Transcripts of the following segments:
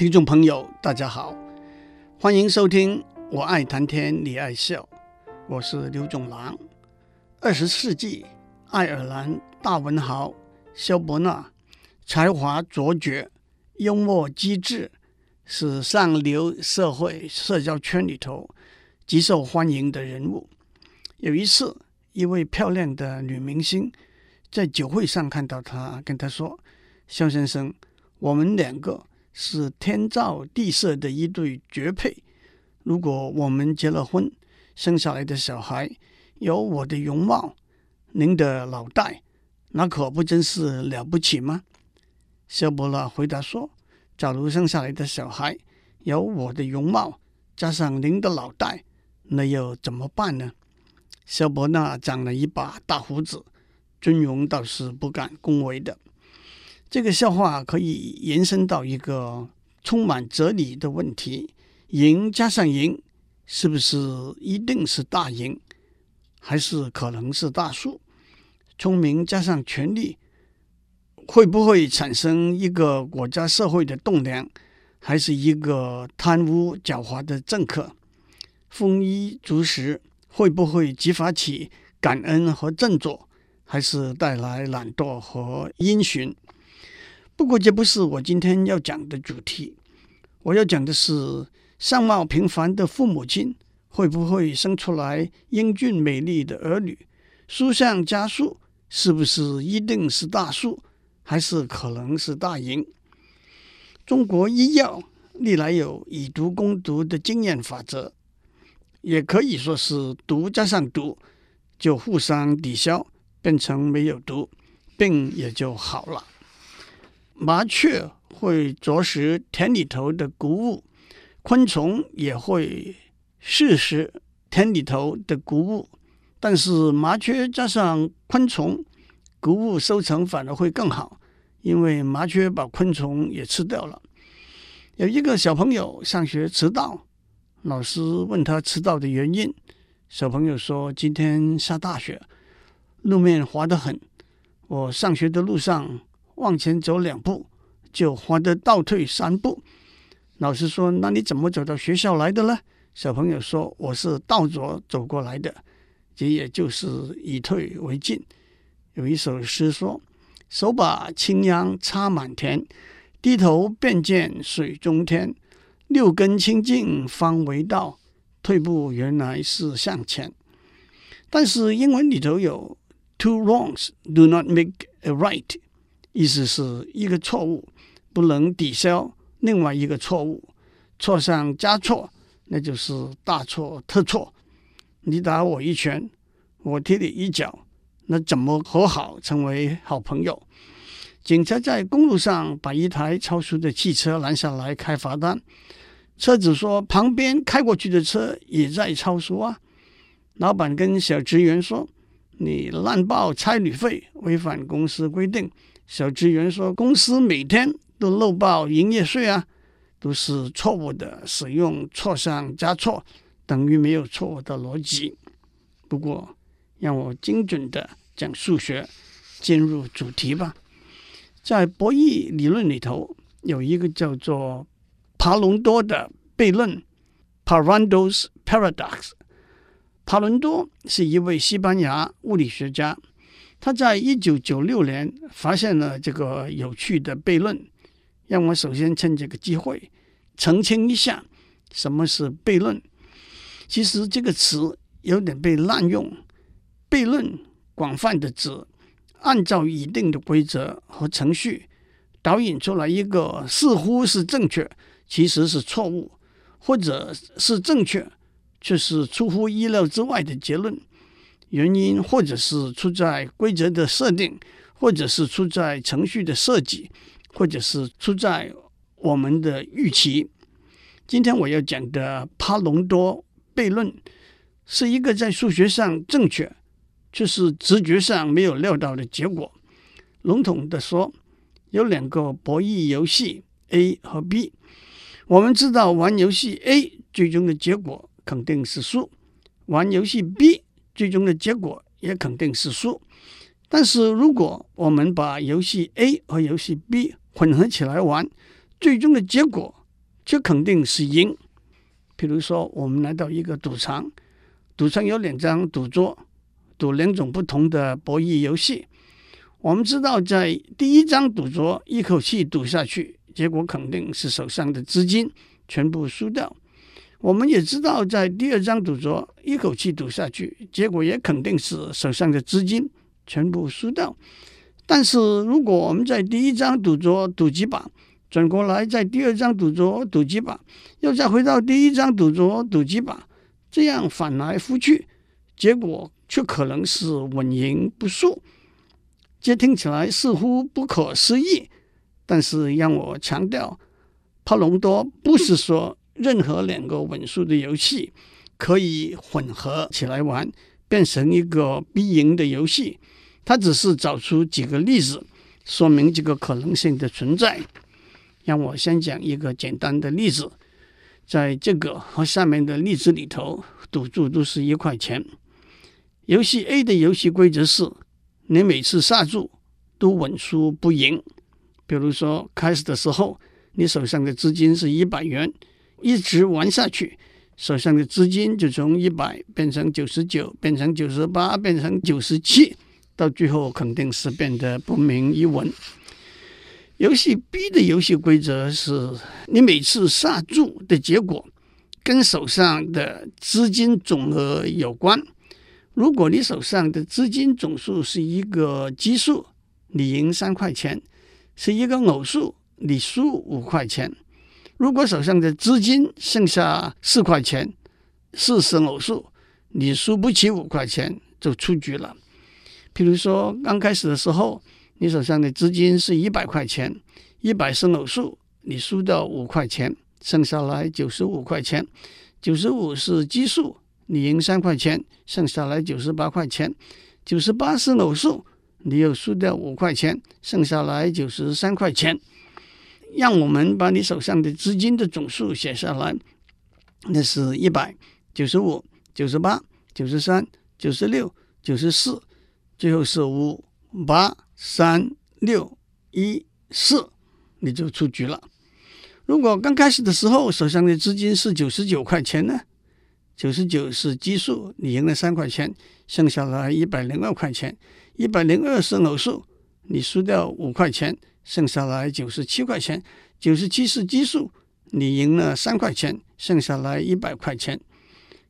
听众朋友，大家好，欢迎收听《我爱谈天，你爱笑》，我是刘总郎。二十世纪爱尔兰大文豪萧伯纳，才华卓绝，幽默机智，是上流社会社交圈里头极受欢迎的人物。有一次，一位漂亮的女明星在酒会上看到他，跟他说：“肖先生，我们两个。”是天造地设的一对绝配。如果我们结了婚，生下来的小孩有我的容貌，您的脑袋，那可不真是了不起吗？萧伯纳回答说：“假如生下来的小孩有我的容貌，加上您的脑袋，那又怎么办呢？”萧伯纳长了一把大胡子，尊容倒是不敢恭维的。这个笑话可以延伸到一个充满哲理的问题：赢加上赢，是不是一定是大赢，还是可能是大输？聪明加上权力，会不会产生一个国家社会的栋梁，还是一个贪污狡猾的政客？丰衣足食会不会激发起感恩和振作，还是带来懒惰和阴循？不过，这不是我今天要讲的主题。我要讲的是，相貌平凡的父母亲会不会生出来英俊美丽的儿女？书上家书，是不是一定是大数，还是可能是大赢？中国医药历来有以毒攻毒的经验法则，也可以说是毒加上毒就互相抵消，变成没有毒，病也就好了。麻雀会啄食田里头的谷物，昆虫也会试食田里头的谷物，但是麻雀加上昆虫，谷物收成反而会更好，因为麻雀把昆虫也吃掉了。有一个小朋友上学迟到，老师问他迟到的原因，小朋友说：“今天下大雪，路面滑得很，我上学的路上。”往前走两步，就滑得倒退三步。老师说：“那你怎么走到学校来的呢？”小朋友说：“我是倒着走过来的。”这也就是以退为进。有一首诗说：“手把青秧插满田，低头便见水中天。六根清净方为道，退步原来是向前。”但是英文里头有 “Two wrongs do not make a right”。意思是一个错误不能抵消另外一个错误，错上加错，那就是大错特错。你打我一拳，我踢你一脚，那怎么和好成为好朋友？警察在公路上把一台超速的汽车拦下来开罚单，车主说旁边开过去的车也在超速啊。老板跟小职员说：“你滥报差旅费，违反公司规定。”小职员说：“公司每天都漏报营业税啊，都是错误的，使用错上加错等于没有错误的逻辑。不过，让我精准的讲数学，进入主题吧。在博弈理论里头，有一个叫做帕隆多的悖论 （Pareto's Paradox）。帕伦多是一位西班牙物理学家。他在一九九六年发现了这个有趣的悖论，让我首先趁这个机会澄清一下什么是悖论。其实这个词有点被滥用，悖论广泛的指按照一定的规则和程序导引出来一个似乎是正确，其实是错误，或者是正确却是出乎意料之外的结论。原因或者是出在规则的设定，或者是出在程序的设计，或者是出在我们的预期。今天我要讲的帕隆多悖论是一个在数学上正确，却是直觉上没有料到的结果。笼统的说，有两个博弈游戏 A 和 B，我们知道玩游戏 A 最终的结果肯定是输，玩游戏 B。最终的结果也肯定是输，但是如果我们把游戏 A 和游戏 B 混合起来玩，最终的结果却肯定是赢。比如说，我们来到一个赌场，赌场有两张赌桌，赌两种不同的博弈游戏。我们知道，在第一张赌桌一口气赌下去，结果肯定是手上的资金全部输掉。我们也知道，在第二张赌桌一口气赌下去，结果也肯定是手上的资金全部输掉。但是，如果我们在第一张赌桌赌几把，转过来在第二张赌桌赌几把，又再回到第一张赌桌赌几把，这样翻来覆去，结果却可能是稳赢不输。这听起来似乎不可思议，但是让我强调，帕隆多不是说任何两个稳输的游戏可以混合起来玩，变成一个必赢的游戏。他只是找出几个例子，说明这个可能性的存在。让我先讲一个简单的例子，在这个和下面的例子里头，赌注都是一块钱。游戏 A 的游戏规则是，你每次下注都稳输不赢。比如说，开始的时候，你手上的资金是一百元，一直玩下去，手上的资金就从一百变成九十九，变成九十八，变成九十七。到最后肯定是变得不明一文。游戏 B 的游戏规则是你每次下注的结果跟手上的资金总额有关。如果你手上的资金总数是一个奇数，你赢三块钱；是一个偶数，你输五块钱。如果手上的资金剩下四块钱，四十偶数，你输不起五块钱就出局了。比如说，刚开始的时候，你手上的资金是一百块钱，一百是偶数，你输掉五块钱，剩下来九十五块钱。九十五是奇数，你赢三块钱，剩下来九十八块钱。九十八是偶数，你又输掉五块钱，剩下来九十三块钱。让我们把你手上的资金的总数写下来，那是一百、九十五、九十八、九十三、九十六、九十四。最后是五八三六一四，你就出局了。如果刚开始的时候手上的资金是九十九块钱呢？九十九是奇数，你赢了三块钱，剩下来一百零二块钱。一百零二是偶数，你输掉五块钱，剩下来九十七块钱。九十七是奇数，你赢了三块钱，剩下来一百块钱。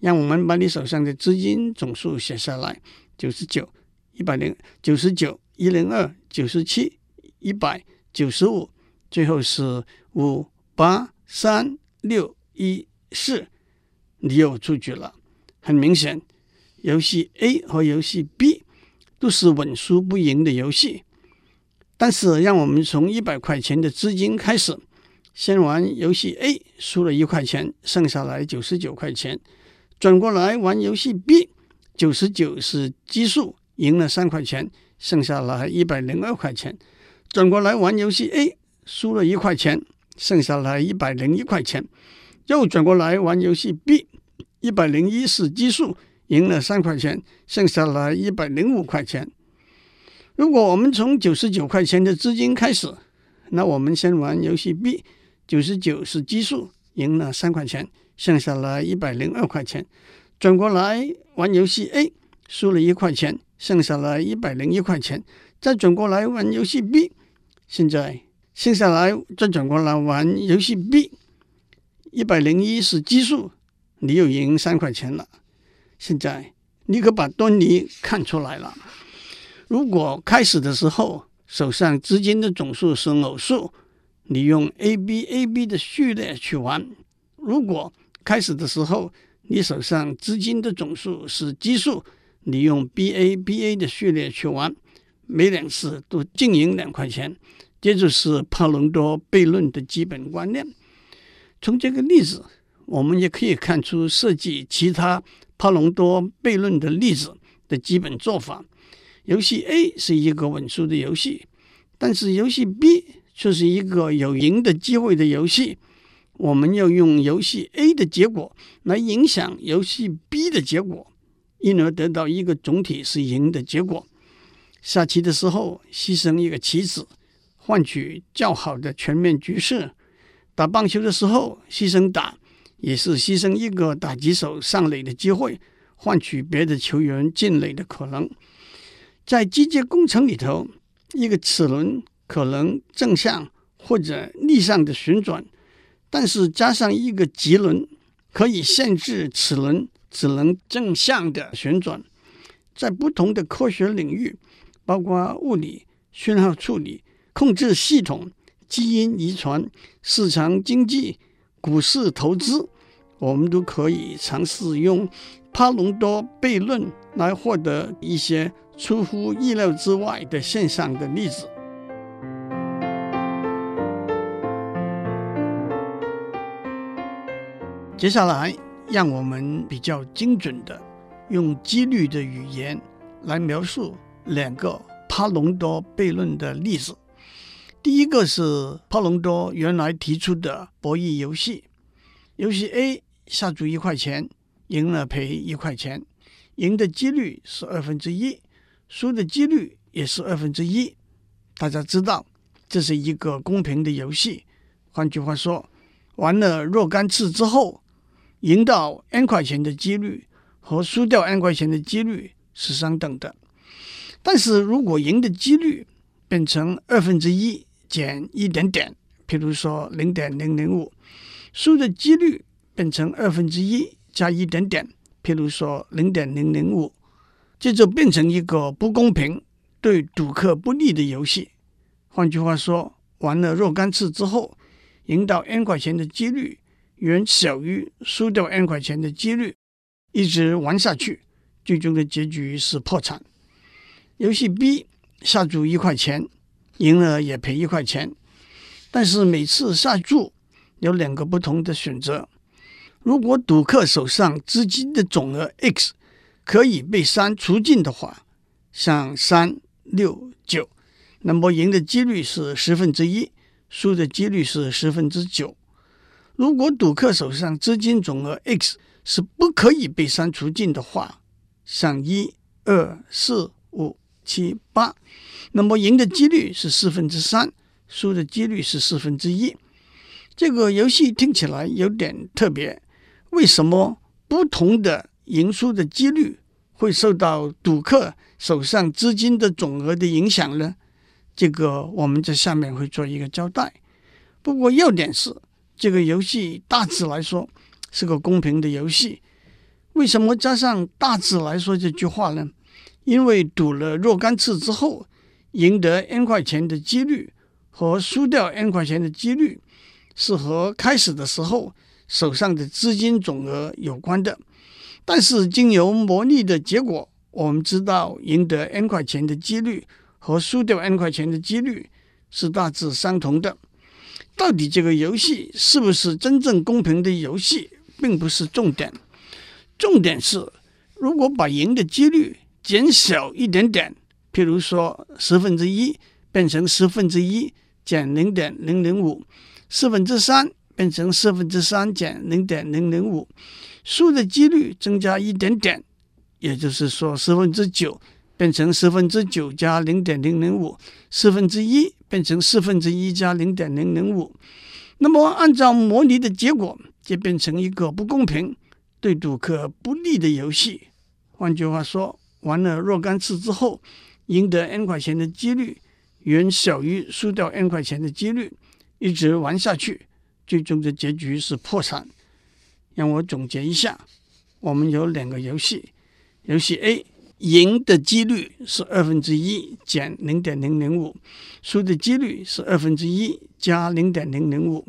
让我们把你手上的资金总数写下来，九十九。一百零九十九，一零二，九十七，一百九十五，最后是五八三六一四，你又出局了。很明显，游戏 A 和游戏 B 都是稳输不赢的游戏。但是，让我们从一百块钱的资金开始，先玩游戏 A，输了一块钱，剩下来九十九块钱。转过来玩游戏 B，九十九是奇数。赢了三块钱，剩下来一百零二块钱。转过来玩游戏 A，输了一块钱，剩下来一百零一块钱。又转过来玩游戏 B，一百零一是奇数，赢了三块钱，剩下来一百零五块钱。如果我们从九十九块钱的资金开始，那我们先玩游戏 B，九十九是奇数，赢了三块钱，剩下了一百零二块钱。转过来玩游戏 A，输了一块钱。剩下了一百零一块钱，再转过来玩游戏 B。现在剩下来再转过来玩游戏 B，一百零一是奇数，你又赢三块钱了。现在你可把端倪看出来了。如果开始的时候手上资金的总数是偶数，你用 A B A B 的序列去玩；如果开始的时候你手上资金的总数是奇数。你用 B A B A 的序列去玩，每两次都净赢两块钱，这就是帕隆多悖论的基本观念。从这个例子，我们也可以看出设计其他帕隆多悖论的例子的基本做法。游戏 A 是一个稳输的游戏，但是游戏 B 却是一个有赢的机会的游戏。我们要用游戏 A 的结果来影响游戏 B 的结果。因而得到一个总体是赢的结果。下棋的时候，牺牲一个棋子，换取较好的全面局势。打棒球的时候牺牲打，也是牺牲一个打击手上垒的机会，换取别的球员进垒的可能。在机械工程里头，一个齿轮可能正向或者逆向的旋转，但是加上一个棘轮，可以限制齿轮只能正向的旋转。在不同的科学领域，包括物理、讯号处理、控制系统、基因遗传、市场经济、股市投资，我们都可以尝试用帕隆多悖论来获得一些出乎意料之外的现象的例子。接下来，让我们比较精准的。用几率的语言来描述两个帕隆多悖论的例子。第一个是帕隆多原来提出的博弈游戏，游戏 A 下注一块钱，赢了赔一块钱，赢的几率是二分之一，输的几率也是二分之一。大家知道这是一个公平的游戏。换句话说，玩了若干次之后，赢到 n 块钱的几率。和输掉 n 块钱的几率是相等的，但是如果赢的几率变成二分之一减一点点，譬如说零点零零五，输的几率变成二分之一加一点点，譬如说零点零零五，这就变成一个不公平、对赌客不利的游戏。换句话说，玩了若干次之后，赢到 n 块钱的几率远小于输掉 n 块钱的几率。一直玩下去，最终的结局是破产。游戏 B 下注一块钱，赢了也赔一块钱，但是每次下注有两个不同的选择。如果赌客手上资金的总额 X 可以被删除尽的话，像三六九，那么赢的几率是十分之一，输的几率是十分之九。如果赌客手上资金总额 X 是不可以被删除尽的话，像一、二、四、五、七、八，那么赢的几率是四分之三，输的几率是四分之一。这个游戏听起来有点特别，为什么不同的赢输的几率会受到赌客手上资金的总额的影响呢？这个我们在下面会做一个交代。不过要点是，这个游戏大致来说。是个公平的游戏，为什么加上“大致来说”这句话呢？因为赌了若干次之后，赢得 n 块钱的几率和输掉 n 块钱的几率是和开始的时候手上的资金总额有关的。但是经由模拟的结果，我们知道赢得 n 块钱的几率和输掉 n 块钱的几率是大致相同的。到底这个游戏是不是真正公平的游戏？并不是重点，重点是如果把赢的几率减小一点点，譬如说十分之一变成十分之一减零点零零五，四分之三变成四分之三减零点零零五，输的几率增加一点点，也就是说十分之九变成十分之九加零点零零五，四分之一变成四分之一加零点零零五，那么按照模拟的结果。就变成一个不公平、对赌客不利的游戏。换句话说，玩了若干次之后，赢得 n 块钱的几率远小于输掉 n 块钱的几率，一直玩下去，最终的结局是破产。让我总结一下：我们有两个游戏，游戏 A 赢的几率是二分之一减零点零零五，输的几率是二分之一加零点零零五。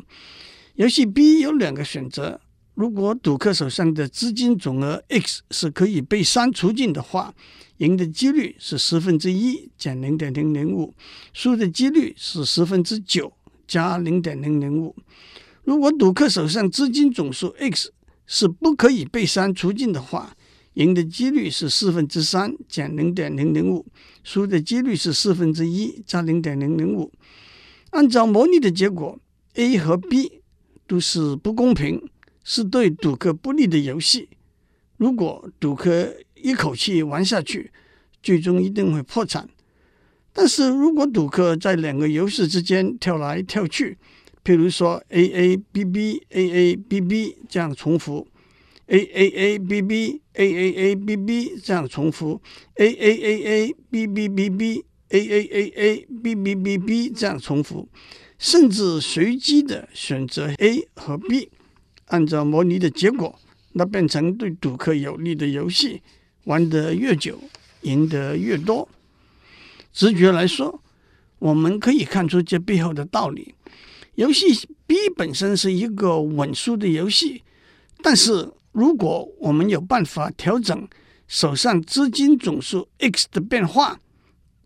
游戏 B 有两个选择，如果赌客手上的资金总额 X 是可以被删除尽的话，赢的几率是十分之一减零点零零五，输的几率是十分之九加零点零零五。如果赌客手上资金总数 X 是不可以被删除尽的话，赢的几率是四分之三减零点零零五，输的几率是四分之一加零点零零五。按照模拟的结果，A 和 B。都是不公平，是对赌客不利的游戏。如果赌客一口气玩下去，最终一定会破产。但是如果赌客在两个游戏之间跳来跳去，譬如说 A A B B A A B B 这样重复，A A A B B A A A B B 这样重复，A A A A B B B B A A A A B B B B 这样重复，甚至随机的选择 A 和 B，按照模拟的结果，那变成对赌客有利的游戏，玩得越久，赢得越多。直觉来说，我们可以看出这背后的道理。游戏 B 本身是一个稳输的游戏，但是如果我们有办法调整手上资金总数 X 的变化，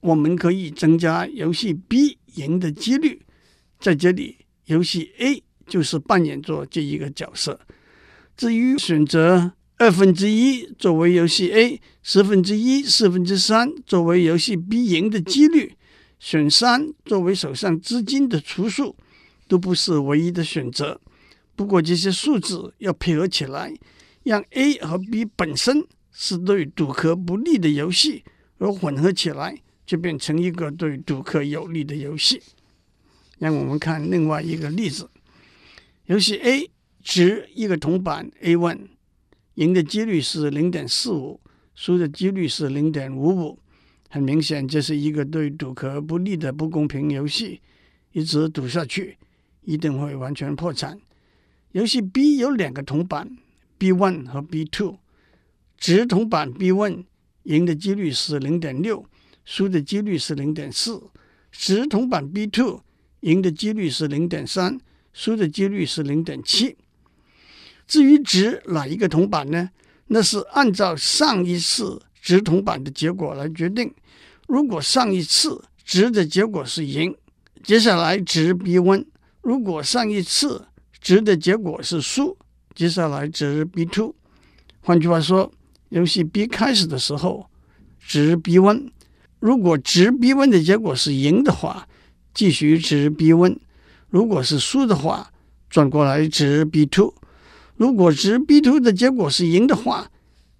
我们可以增加游戏 B 赢的几率。在这里，游戏 A 就是扮演着这一个角色。至于选择二分之一作为游戏 A，十分之一、四分之三作为游戏 B 赢的几率，选三作为手上资金的除数。都不是唯一的选择，不过这些数字要配合起来，让 A 和 B 本身是对赌客不利的游戏，而混合起来就变成一个对赌客有利的游戏。让我们看另外一个例子：游戏 A 值一个铜板 A1，赢的几率是零点四五，输的几率是零点五五。很明显，这是一个对赌客不利的不公平游戏，一直赌下去。一定会完全破产。游戏 B 有两个铜板 B one 和 B two，直铜板 B one 赢的几率是零点六，输的几率是零点四；掷铜板 B two 赢的几率是零点三，输的几率是零点七。至于值哪一个铜板呢？那是按照上一次直铜板的结果来决定。如果上一次值的结果是赢，接下来值 B one。如果上一次值的结果是输，接下来值 B two。换句话说，游戏 B 开始的时候值 B one。如果值 B one 的结果是赢的话，继续值 B one；如果是输的话，转过来值 B two。如果值 B two 的结果是赢的话，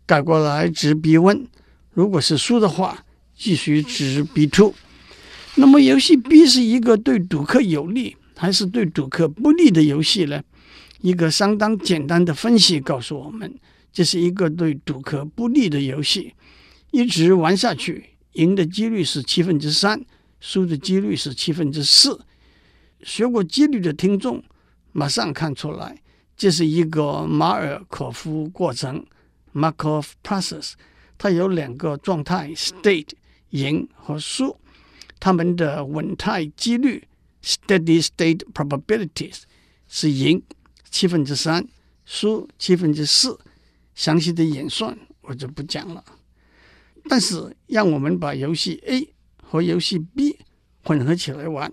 改过来值 B one；如果是输的话，继续值 B two。那么游戏 B 是一个对赌客有利，还是对赌客不利的游戏呢？一个相当简单的分析告诉我们，这是一个对赌客不利的游戏。一直玩下去，赢的几率是七分之三，输的几率是七分之四。学过几率的听众马上看出来，这是一个马尔可夫过程 （Markov process）。它有两个状态：state 赢和输，它们的稳态几率。Steady state probabilities 是赢七分之三，输七分之四。详细的演算我就不讲了。但是让我们把游戏 A 和游戏 B 混合起来玩，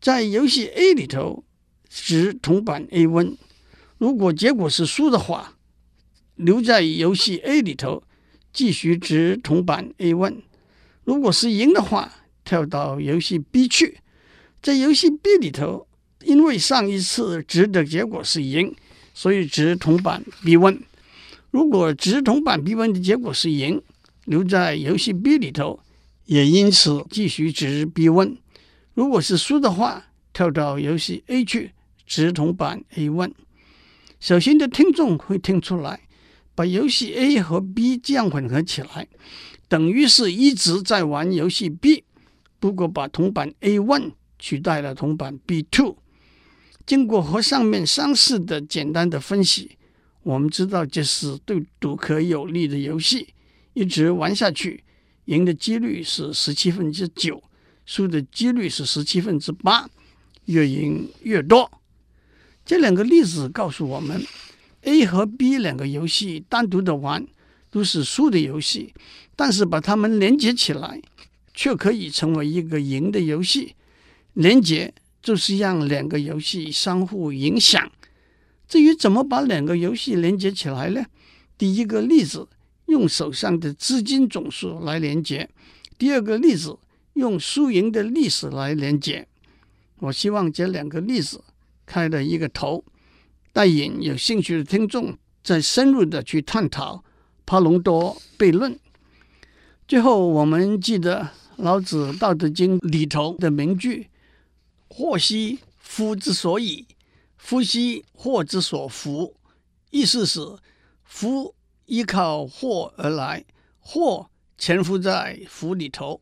在游戏 A 里头掷铜板 A1，如果结果是输的话，留在游戏 A 里头继续掷铜板 A1；如果是赢的话，跳到游戏 B 去。在游戏 B 里头，因为上一次掷的结果是赢，所以掷铜板 B 问。如果掷铜板 B 问的结果是赢，留在游戏 B 里头，也因此继续掷 B1。如果是输的话，跳到游戏 A 去掷铜板 A 问。小心的听众会听出来，把游戏 A 和 B 这样混合起来，等于是一直在玩游戏 B，不过把铜板 A1。取代了铜板 B2，经过和上面相似的简单的分析，我们知道这是对赌客有利的游戏，一直玩下去，赢的几率是十七分之九，输的几率是十七分之八，越赢越多。这两个例子告诉我们，A 和 B 两个游戏单独的玩都是输的游戏，但是把它们连接起来，却可以成为一个赢的游戏。连接就是让两个游戏相互影响。至于怎么把两个游戏连接起来呢？第一个例子用手上的资金总数来连接；第二个例子用输赢的历史来连接。我希望这两个例子开了一个头，带引有兴趣的听众再深入的去探讨帕隆多悖论。最后，我们记得老子《道德经》里头的名句。祸兮福之所以，福兮祸之所伏。意思是福依靠祸而来，祸潜伏在福里头。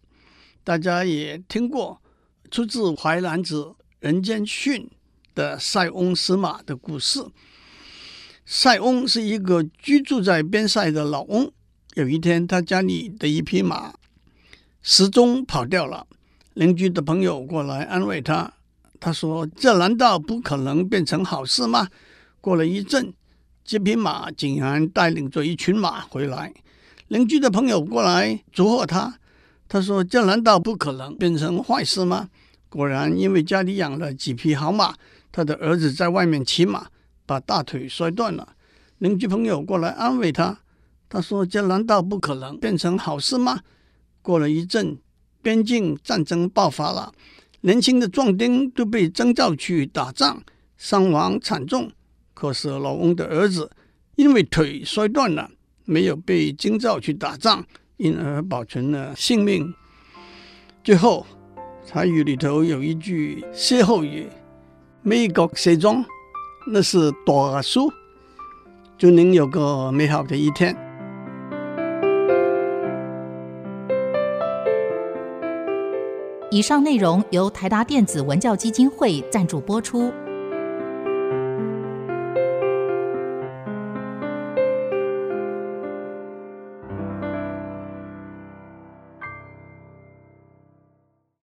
大家也听过出自《淮南子·人间训》的塞翁失马的故事。塞翁是一个居住在边塞的老翁。有一天，他家里的一匹马失踪跑掉了。邻居的朋友过来安慰他，他说：“这难道不可能变成好事吗？”过了一阵，这匹马竟然带领着一群马回来。邻居的朋友过来祝贺他，他说：“这难道不可能变成坏事吗？”果然，因为家里养了几匹好马，他的儿子在外面骑马。把大腿摔断了，邻居朋友过来安慰他，他说：“这难道不可能变成好事吗？”过了一阵，边境战争爆发了，年轻的壮丁都被征召去打仗，伤亡惨重。可是老翁的儿子因为腿摔断了，没有被征召去打仗，因而保存了性命。最后，台语里头有一句歇后语：“美国西装。”那是大叔，祝您有个美好的一天。以上内容由台达电子文教基金会赞助播出。